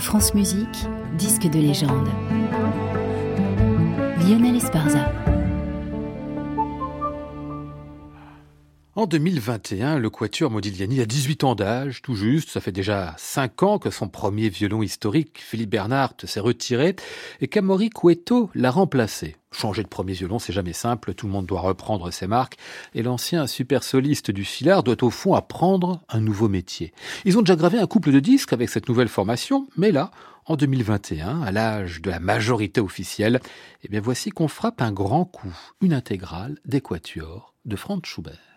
France Musique, disque de légende. Lionel Esparza. En 2021, le quatuor Modigliani a 18 ans d'âge, tout juste. Ça fait déjà 5 ans que son premier violon historique, Philippe Bernhardt, s'est retiré et qu'Amaury Cueto l'a remplacé. Changer de premier violon, c'est jamais simple, tout le monde doit reprendre ses marques, et l'ancien super soliste du Filard doit au fond apprendre un nouveau métier. Ils ont déjà gravé un couple de disques avec cette nouvelle formation, mais là, en 2021, à l'âge de la majorité officielle, eh bien voici qu'on frappe un grand coup, une intégrale des de Franz Schubert.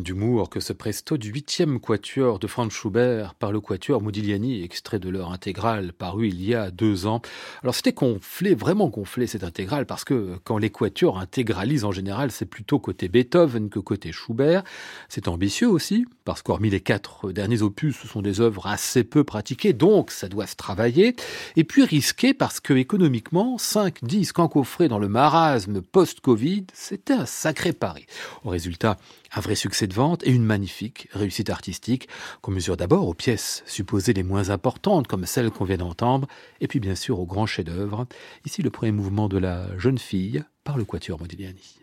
d'humour que ce presto du huitième quatuor de Franz Schubert par le quatuor Modigliani, extrait de leur intégrale paru il y a deux ans. Alors c'était gonflé, vraiment gonflé cette intégrale, parce que quand les quatuors intégralisent en général, c'est plutôt côté Beethoven que côté Schubert. C'est ambitieux aussi, parce qu'hormis les quatre derniers opus, ce sont des œuvres assez peu pratiquées, donc ça doit se travailler. Et puis risqué parce que économiquement, cinq disques encoffrés dans le marasme post-Covid, c'était un sacré pari. Au résultat, un vrai succès de vente et une magnifique réussite artistique qu'on mesure d'abord aux pièces supposées les moins importantes comme celles qu'on vient d'entendre, et puis bien sûr au grand chef-d'œuvre, ici le premier mouvement de la jeune fille par le quatuor Modigliani.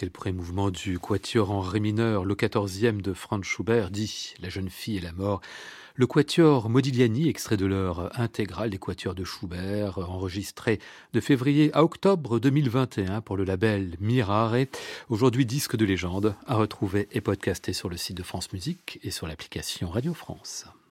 C'était le premier mouvement du quatuor en ré mineur, le quatorzième de Franz Schubert, dit La jeune fille et la mort. Le quatuor Modigliani, extrait de l'heure intégrale des quatuors de Schubert, enregistré de février à octobre 2021 pour le label Mirare. Aujourd'hui disque de légende, à retrouver et podcasté sur le site de France Musique et sur l'application Radio France.